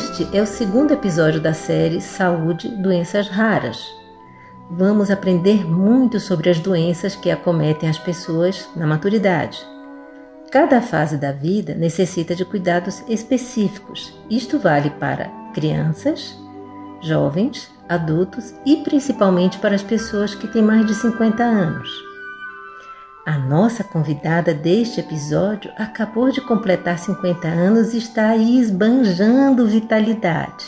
Este é o segundo episódio da série Saúde Doenças Raras, vamos aprender muito sobre as doenças que acometem as pessoas na maturidade. Cada fase da vida necessita de cuidados específicos. Isto vale para crianças, jovens, adultos e principalmente para as pessoas que têm mais de 50 anos. A nossa convidada deste episódio acabou de completar 50 anos e está aí esbanjando vitalidade.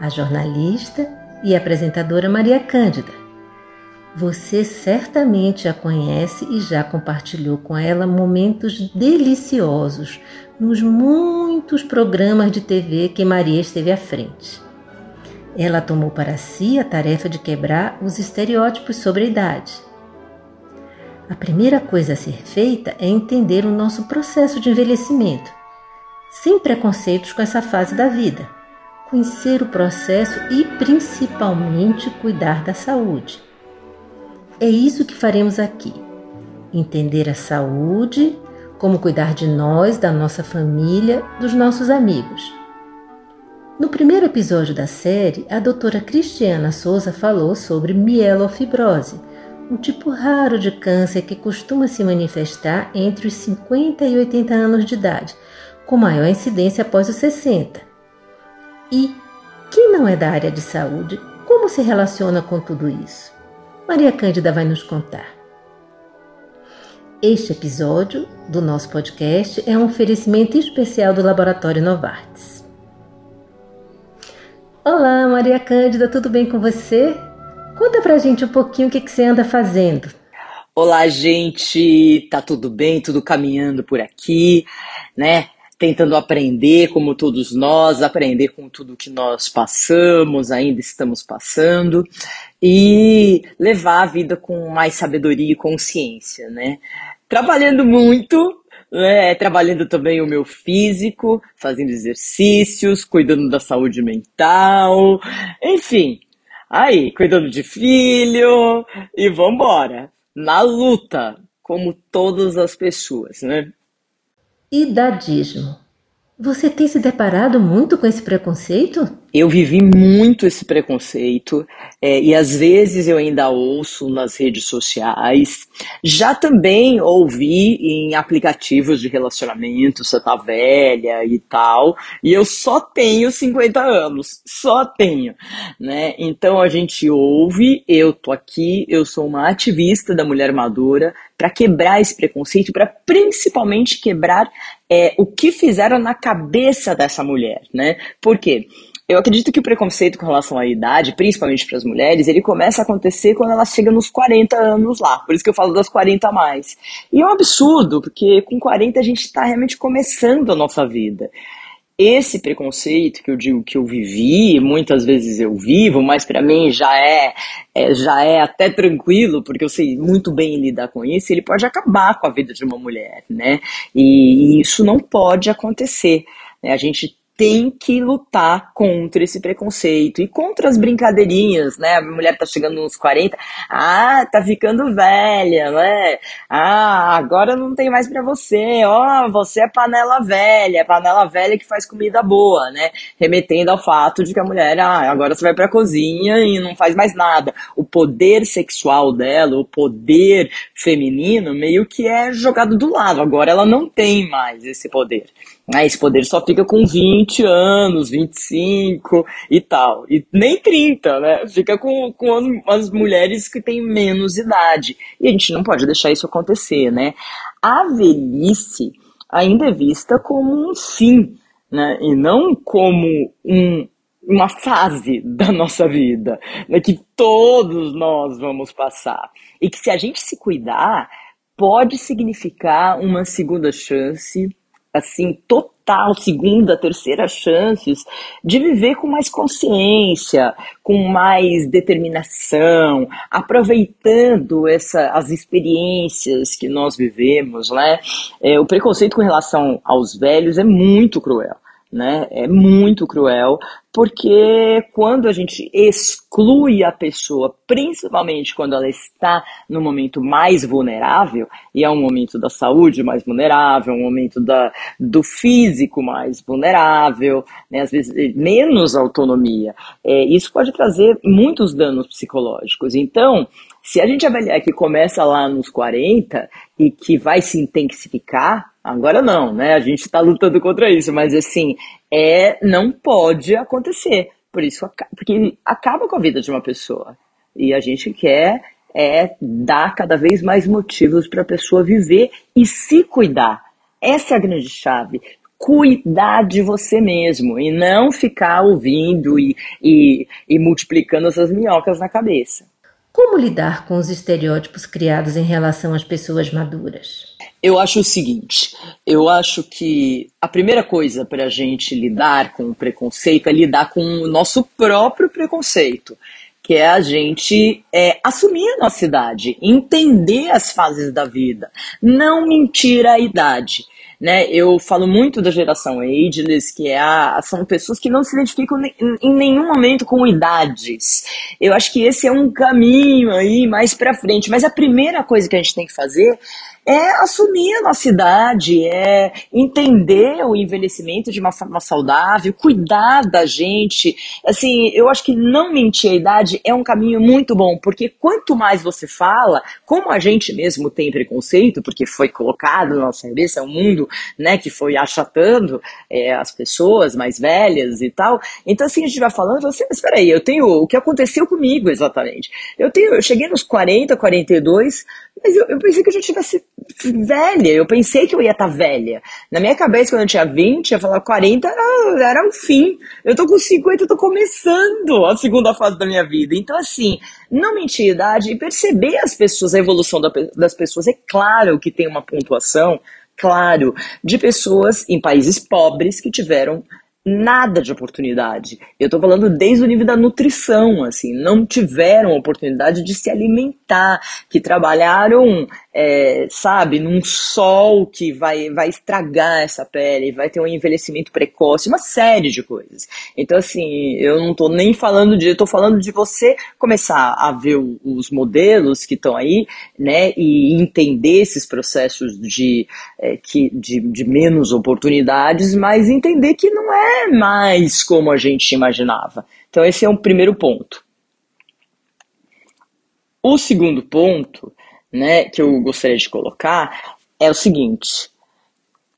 A jornalista e apresentadora Maria Cândida. Você certamente a conhece e já compartilhou com ela momentos deliciosos nos muitos programas de TV que Maria esteve à frente. Ela tomou para si a tarefa de quebrar os estereótipos sobre a idade. A primeira coisa a ser feita é entender o nosso processo de envelhecimento, sem preconceitos com essa fase da vida conhecer o processo e principalmente cuidar da saúde. É isso que faremos aqui. Entender a saúde, como cuidar de nós, da nossa família, dos nossos amigos. No primeiro episódio da série, a doutora Cristiana Souza falou sobre mielofibrose, um tipo raro de câncer que costuma se manifestar entre os 50 e 80 anos de idade, com maior incidência após os 60. E quem não é da área de saúde, como se relaciona com tudo isso? Maria Cândida vai nos contar. Este episódio do nosso podcast é um oferecimento especial do Laboratório Novartis. Olá, Maria Cândida, tudo bem com você? Conta pra gente um pouquinho o que, que você anda fazendo. Olá, gente, tá tudo bem? Tudo caminhando por aqui, né? tentando aprender, como todos nós, aprender com tudo que nós passamos, ainda estamos passando, e levar a vida com mais sabedoria e consciência, né? Trabalhando muito, né? trabalhando também o meu físico, fazendo exercícios, cuidando da saúde mental, enfim, aí, cuidando de filho, e vambora, na luta, como todas as pessoas, né? Idadismo. Você tem se deparado muito com esse preconceito? Eu vivi muito esse preconceito é, e às vezes eu ainda ouço nas redes sociais. Já também ouvi em aplicativos de relacionamento, você tá velha e tal. E eu só tenho 50 anos, só tenho, né? Então a gente ouve, eu tô aqui, eu sou uma ativista da mulher madura para quebrar esse preconceito, para principalmente quebrar é, o que fizeram na cabeça dessa mulher, né? Por quê? Eu acredito que o preconceito com relação à idade, principalmente para as mulheres, ele começa a acontecer quando elas chegam nos 40 anos lá. Por isso que eu falo das 40 a mais. E é um absurdo, porque com 40 a gente está realmente começando a nossa vida. Esse preconceito que eu digo que eu vivi, muitas vezes eu vivo, mas para mim já é, é, já é até tranquilo, porque eu sei muito bem lidar com isso, ele pode acabar com a vida de uma mulher, né? E, e isso não pode acontecer. Né? A gente tem que lutar contra esse preconceito e contra as brincadeirinhas, né? A mulher tá chegando nos 40, ah, tá ficando velha, né? Ah, agora não tem mais para você, ó, oh, você é panela velha, panela velha que faz comida boa, né? Remetendo ao fato de que a mulher, ah, agora você vai pra cozinha e não faz mais nada. O poder sexual dela, o poder feminino, meio que é jogado do lado. Agora ela não tem mais esse poder. Ah, esse poder só fica com 20 anos, 25 e tal. E nem 30, né? Fica com, com as mulheres que têm menos idade. E a gente não pode deixar isso acontecer, né? A velhice ainda é vista como um fim, né? E não como um uma fase da nossa vida, né, que todos nós vamos passar. E que se a gente se cuidar, pode significar uma segunda chance, assim, total, segunda, terceira chances de viver com mais consciência, com mais determinação, aproveitando essa, as experiências que nós vivemos, né? É, o preconceito com relação aos velhos é muito cruel né? É muito cruel, porque quando a gente exclui a pessoa, principalmente quando ela está no momento mais vulnerável, e é um momento da saúde mais vulnerável, um momento da, do físico mais vulnerável, né? às vezes menos autonomia, é, isso pode trazer muitos danos psicológicos. Então, se a gente avaliar que começa lá nos 40 e que vai se intensificar, Agora não, né? A gente está lutando contra isso, mas assim, é não pode acontecer. Por isso, porque acaba com a vida de uma pessoa. E a gente quer é dar cada vez mais motivos para a pessoa viver e se cuidar. Essa é a grande chave. Cuidar de você mesmo e não ficar ouvindo e, e, e multiplicando essas minhocas na cabeça. Como lidar com os estereótipos criados em relação às pessoas maduras? Eu acho o seguinte: eu acho que a primeira coisa para a gente lidar com o preconceito é lidar com o nosso próprio preconceito, que é a gente é, assumir a nossa idade, entender as fases da vida, não mentir a idade. Né? Eu falo muito da geração ageless, que é a, são pessoas que não se identificam em nenhum momento com idades. Eu acho que esse é um caminho aí mais para frente. Mas a primeira coisa que a gente tem que fazer é assumir a nossa idade, é entender o envelhecimento de uma forma saudável, cuidar da gente. Assim, eu acho que não mentir a idade é um caminho muito bom, porque quanto mais você fala, como a gente mesmo tem preconceito, porque foi colocado na nossa cabeça, é um mundo né, que foi achatando é, as pessoas mais velhas e tal. Então, assim, a gente vai falando, assim, mas peraí, eu tenho o que aconteceu comigo exatamente. Eu tenho, eu cheguei nos 40, 42, mas eu, eu pensei que eu já tivesse velha, eu pensei que eu ia estar tá velha. Na minha cabeça, quando eu tinha 20, eu falava 40 era, era o fim. Eu tô com 50, eu tô começando a segunda fase da minha vida. Então, assim, não mentir a idade e perceber as pessoas, a evolução da, das pessoas. É claro que tem uma pontuação, claro, de pessoas em países pobres que tiveram nada de oportunidade. Eu estou falando desde o nível da nutrição, assim, não tiveram oportunidade de se alimentar, que trabalharam é, sabe, num sol que vai, vai estragar essa pele, vai ter um envelhecimento precoce, uma série de coisas. Então, assim, eu não estou nem falando de, eu tô falando de você começar a ver os modelos que estão aí, né, e entender esses processos de, é, que, de, de menos oportunidades, mas entender que não é mais como a gente imaginava. Então, esse é um primeiro ponto. O segundo ponto né, que eu gostaria de colocar é o seguinte.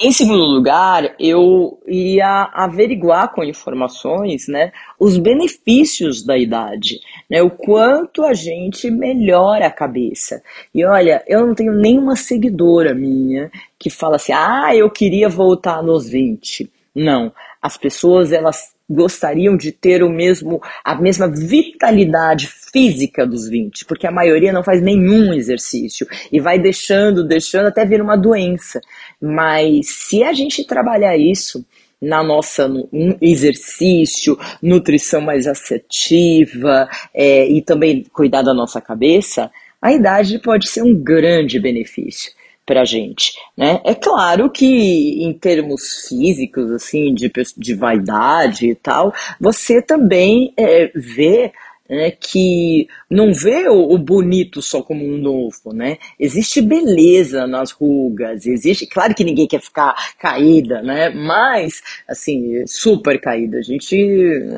Em segundo lugar, eu iria averiguar com informações né, os benefícios da idade, né, o quanto a gente melhora a cabeça. E olha, eu não tenho nenhuma seguidora minha que fala assim, ah, eu queria voltar nos 20. Não, as pessoas elas gostariam de ter o mesmo a mesma vitalidade física dos 20, porque a maioria não faz nenhum exercício e vai deixando, deixando até vir uma doença. Mas se a gente trabalhar isso na nossa no, exercício, nutrição mais assertiva é, e também cuidar da nossa cabeça, a idade pode ser um grande benefício para a gente, né? É claro que em termos físicos, assim, de, de vaidade e tal, você também é, vê né, que não vê o, bonito só como um novo, né? Existe beleza nas rugas, existe, claro que ninguém quer ficar caída, né? Mas, assim, super caída, a gente,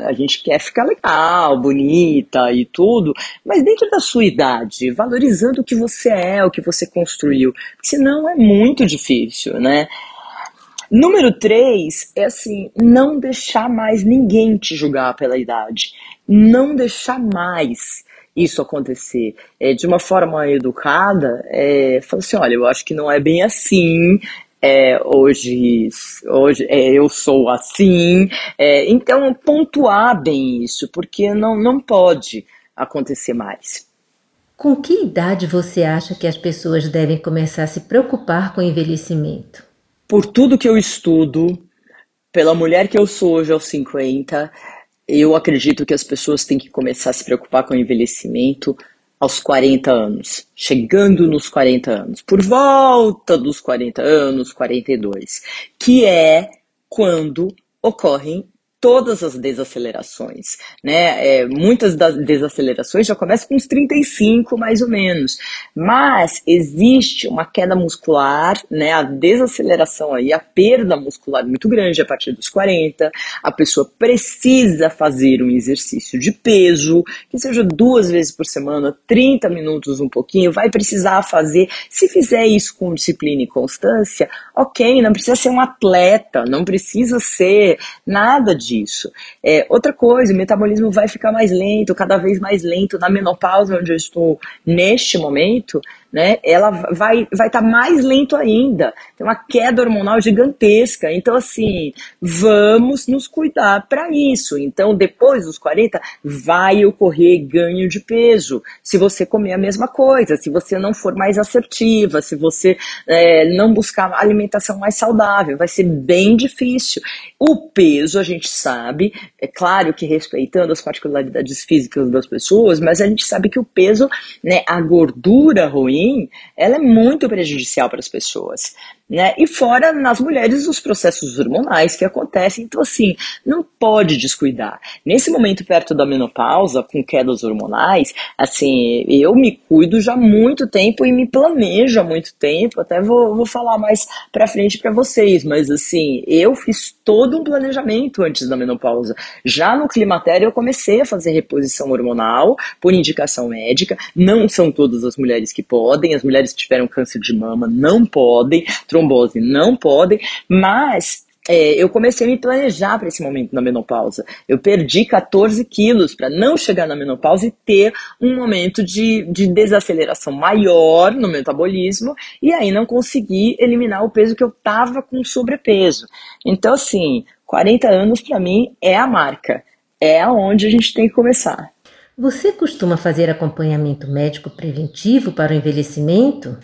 a gente quer ficar legal, bonita e tudo, mas dentro da sua idade, valorizando o que você é, o que você construiu, senão é muito difícil, né? Número três é assim, não deixar mais ninguém te julgar pela idade não deixar mais isso acontecer é, de uma forma educada, é, falar assim, olha, eu acho que não é bem assim, é, hoje, hoje é, eu sou assim. É, então, pontuar bem isso, porque não, não pode acontecer mais. Com que idade você acha que as pessoas devem começar a se preocupar com o envelhecimento? Por tudo que eu estudo, pela mulher que eu sou hoje aos 50, eu acredito que as pessoas têm que começar a se preocupar com o envelhecimento aos 40 anos, chegando nos 40 anos, por volta dos 40 anos, 42, que é quando ocorrem todas as desacelerações, né? É, muitas das desacelerações já começam com uns 35, mais ou menos. Mas existe uma queda muscular, né? A desaceleração aí, a perda muscular muito grande a partir dos 40. A pessoa precisa fazer um exercício de peso, que seja duas vezes por semana, 30 minutos um pouquinho, vai precisar fazer. Se fizer isso com disciplina e constância, ok, não precisa ser um atleta, não precisa ser nada disso. É, outra coisa, o metabolismo vai ficar mais lento, cada vez mais lento. Na menopausa, onde eu estou neste momento, né, ela vai vai estar tá mais lento ainda. Tem uma queda hormonal gigantesca. Então, assim, vamos nos cuidar para isso. Então, depois dos 40, vai ocorrer ganho de peso. Se você comer a mesma coisa, se você não for mais assertiva, se você é, não buscar alimentação mais saudável, vai ser bem difícil. O peso, a gente sabe, é claro que respeitando as particularidades físicas das pessoas, mas a gente sabe que o peso, né, a gordura ruim, ruim, ela é muito prejudicial para as pessoas. Né? E fora nas mulheres os processos hormonais que acontecem, então assim, não pode descuidar. Nesse momento perto da menopausa, com quedas hormonais, assim, eu me cuido já há muito tempo e me planejo há muito tempo, até vou, vou falar mais pra frente para vocês, mas assim, eu fiz todo um planejamento antes da menopausa. Já no climatério eu comecei a fazer reposição hormonal por indicação médica, não são todas as mulheres que podem, as mulheres que tiveram câncer de mama não podem, trombose não podem, mas é, eu comecei a me planejar para esse momento na menopausa. Eu perdi 14 quilos para não chegar na menopausa e ter um momento de, de desaceleração maior no metabolismo e aí não conseguir eliminar o peso que eu tava com sobrepeso. Então, assim, 40 anos para mim é a marca, é aonde a gente tem que começar. Você costuma fazer acompanhamento médico preventivo para o envelhecimento?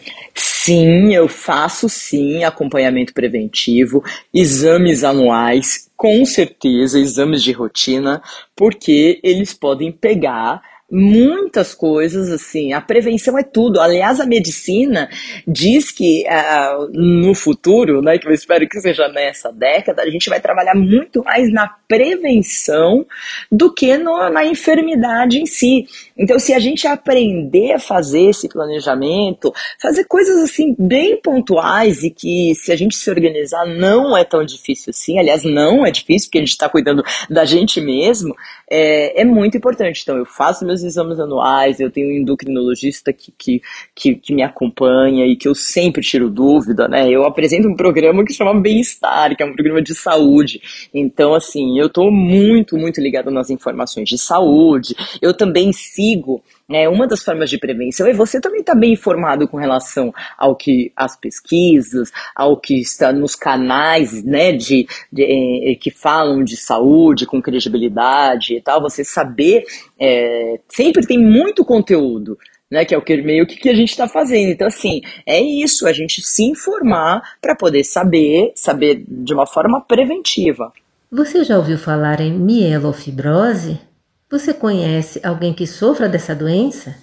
Sim, eu faço sim acompanhamento preventivo, exames anuais, com certeza, exames de rotina, porque eles podem pegar muitas coisas assim. A prevenção é tudo. Aliás, a medicina diz que uh, no futuro, né, que eu espero que seja nessa década, a gente vai trabalhar muito mais na prevenção do que no, na enfermidade em si. Então, se a gente aprender a fazer esse planejamento, fazer coisas assim bem pontuais e que se a gente se organizar não é tão difícil assim. Aliás, não é difícil porque a gente está cuidando da gente mesmo. É, é muito importante. Então, eu faço meus meus exames anuais, eu tenho um endocrinologista que, que, que, que me acompanha e que eu sempre tiro dúvida, né? Eu apresento um programa que chama Bem-Estar, que é um programa de saúde. Então, assim, eu tô muito, muito ligado nas informações de saúde. Eu também sigo é, uma das formas de prevenção é você também estar tá bem informado com relação ao que as pesquisas, ao que está nos canais né, de, de, que falam de saúde com credibilidade e tal. Você saber, é, sempre tem muito conteúdo. Né, que é o que meio que, que a gente está fazendo. Então, assim, é isso, a gente se informar para poder saber, saber de uma forma preventiva. Você já ouviu falar em mielofibrose? Você conhece alguém que sofra dessa doença?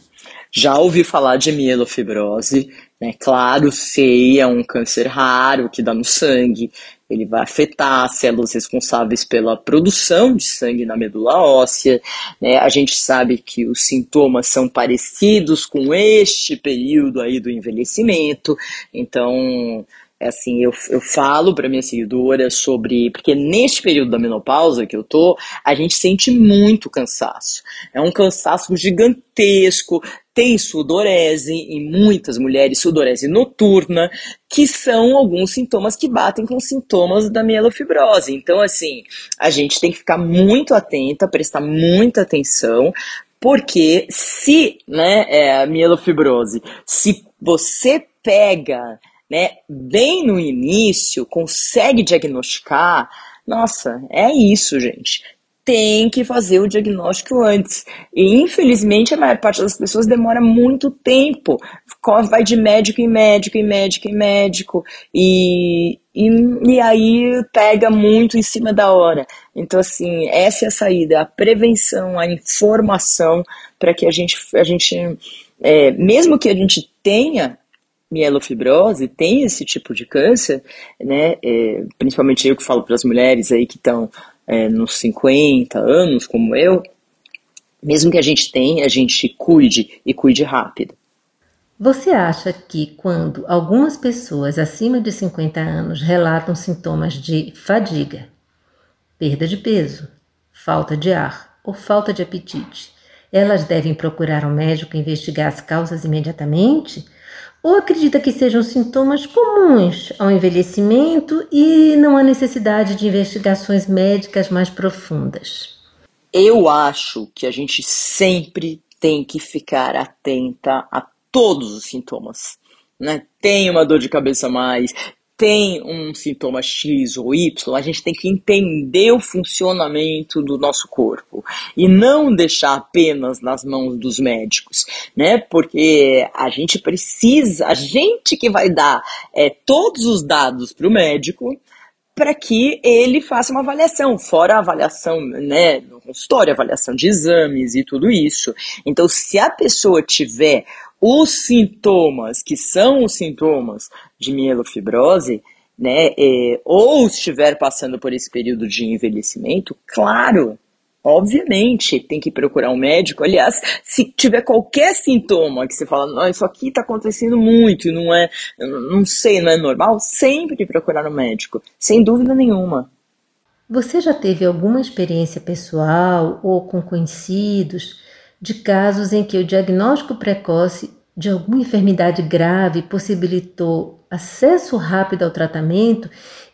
Já ouvi falar de mielofibrose, né? Claro, sei, é um câncer raro que dá no sangue. Ele vai afetar as células responsáveis pela produção de sangue na medula óssea. Né? A gente sabe que os sintomas são parecidos com este período aí do envelhecimento. Então, assim, eu, eu falo para minha seguidora sobre. Porque neste período da menopausa que eu tô, a gente sente muito cansaço. É um cansaço gigantesco. Tem sudorese em muitas mulheres, sudorese noturna, que são alguns sintomas que batem com sintomas da mielofibrose. Então, assim, a gente tem que ficar muito atenta, prestar muita atenção, porque se, né, é a mielofibrose, se você pega né, bem no início, consegue diagnosticar, nossa, é isso, gente tem que fazer o diagnóstico antes. E infelizmente a maior parte das pessoas demora muito tempo. Vai de médico em médico, em médico, em médico. E, e, e aí pega muito em cima da hora. Então, assim, essa é a saída, a prevenção, a informação para que a gente, a gente é, mesmo que a gente tenha mielofibrose, tem esse tipo de câncer, né? É, principalmente eu que falo para as mulheres aí que estão é, nos 50 anos, como eu, mesmo que a gente tenha, a gente cuide e cuide rápido. Você acha que quando algumas pessoas acima de 50 anos relatam sintomas de fadiga, perda de peso, falta de ar ou falta de apetite, elas devem procurar um médico e investigar as causas imediatamente? Ou acredita que sejam sintomas comuns ao envelhecimento e não há necessidade de investigações médicas mais profundas? Eu acho que a gente sempre tem que ficar atenta a todos os sintomas. Né? Tem uma dor de cabeça mais, tem um sintoma X ou Y, a gente tem que entender o funcionamento do nosso corpo e não deixar apenas nas mãos dos médicos, né? Porque a gente precisa, a gente que vai dar é, todos os dados para o médico para que ele faça uma avaliação, fora a avaliação, né, no consultório, avaliação de exames e tudo isso. Então, se a pessoa tiver os sintomas, que são os sintomas de mielofibrose, né, é, ou estiver passando por esse período de envelhecimento, claro, obviamente tem que procurar um médico. Aliás, se tiver qualquer sintoma que você fala, não, isso aqui está acontecendo muito, não é, não sei, não é normal, sempre procurar um médico, sem dúvida nenhuma. Você já teve alguma experiência pessoal ou com conhecidos de casos em que o diagnóstico precoce de alguma enfermidade grave possibilitou acesso rápido ao tratamento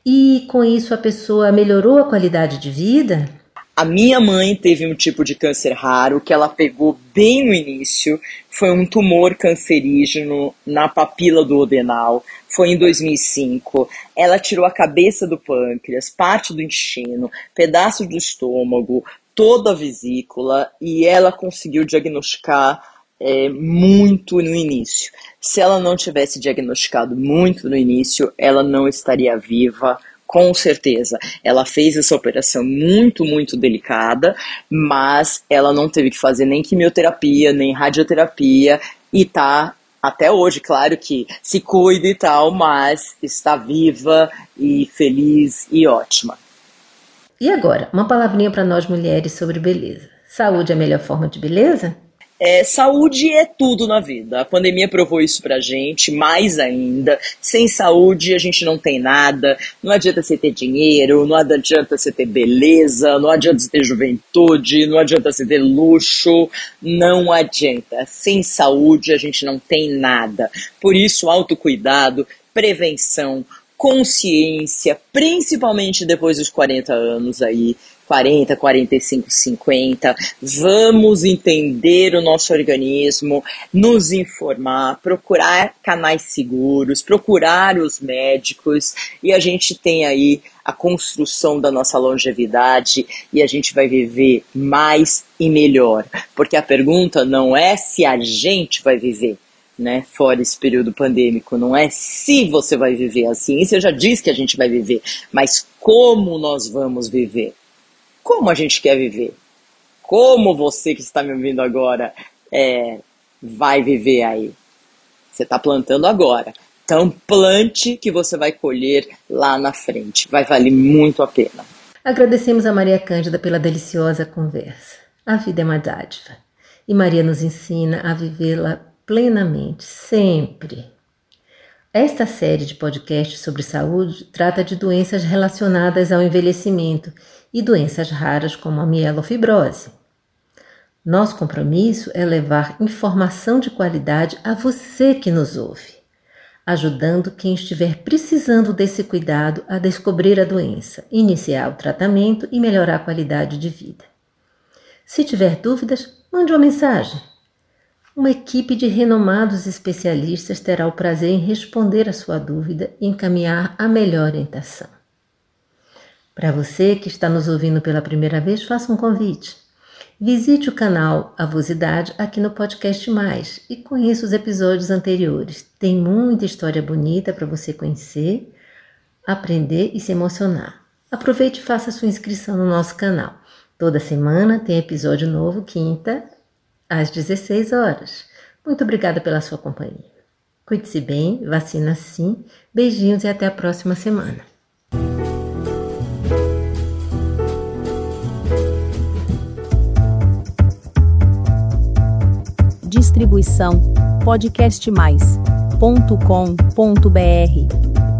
e com isso a pessoa melhorou a qualidade de vida? A minha mãe teve um tipo de câncer raro que ela pegou bem no início. Foi um tumor cancerígeno na papila do odenal. Foi em 2005. Ela tirou a cabeça do pâncreas, parte do intestino, pedaço do estômago, toda a vesícula e ela conseguiu diagnosticar é, muito no início. Se ela não tivesse diagnosticado muito no início, ela não estaria viva, com certeza. Ela fez essa operação muito, muito delicada, mas ela não teve que fazer nem quimioterapia, nem radioterapia e tá até hoje, claro que se cuida e tal, mas está viva e feliz e ótima. E agora, uma palavrinha para nós mulheres sobre beleza. Saúde é a melhor forma de beleza? É, saúde é tudo na vida. A pandemia provou isso pra gente, mais ainda. Sem saúde a gente não tem nada. Não adianta você ter dinheiro, não adianta você ter beleza, não adianta você ter juventude, não adianta você ter luxo. Não adianta. Sem saúde a gente não tem nada. Por isso, autocuidado, prevenção, consciência, principalmente depois dos 40 anos aí, 40, 45, 50. Vamos entender o nosso organismo, nos informar, procurar canais seguros, procurar os médicos e a gente tem aí a construção da nossa longevidade e a gente vai viver mais e melhor. Porque a pergunta não é se a gente vai viver, né, fora esse período pandêmico, não é se você vai viver. A ciência já diz que a gente vai viver, mas como nós vamos viver como a gente quer viver. Como você que está me ouvindo agora é, vai viver aí. Você está plantando agora. Então plante que você vai colher lá na frente. Vai valer muito a pena. Agradecemos a Maria Cândida pela deliciosa conversa. A vida é uma dádiva e Maria nos ensina a vivê-la plenamente, sempre. Esta série de podcasts sobre saúde trata de doenças relacionadas ao envelhecimento e doenças raras como a mielofibrose. Nosso compromisso é levar informação de qualidade a você que nos ouve, ajudando quem estiver precisando desse cuidado a descobrir a doença, iniciar o tratamento e melhorar a qualidade de vida. Se tiver dúvidas, mande uma mensagem. Uma equipe de renomados especialistas terá o prazer em responder a sua dúvida e encaminhar a melhor orientação. Para você que está nos ouvindo pela primeira vez, faça um convite. Visite o canal Avosidade aqui no Podcast Mais e conheça os episódios anteriores. Tem muita história bonita para você conhecer, aprender e se emocionar. Aproveite e faça sua inscrição no nosso canal. Toda semana tem episódio novo, quinta às 16 horas. Muito obrigada pela sua companhia. Cuide-se bem, vacina sim. Beijinhos e até a próxima semana. Distribuição podcastmais.com.br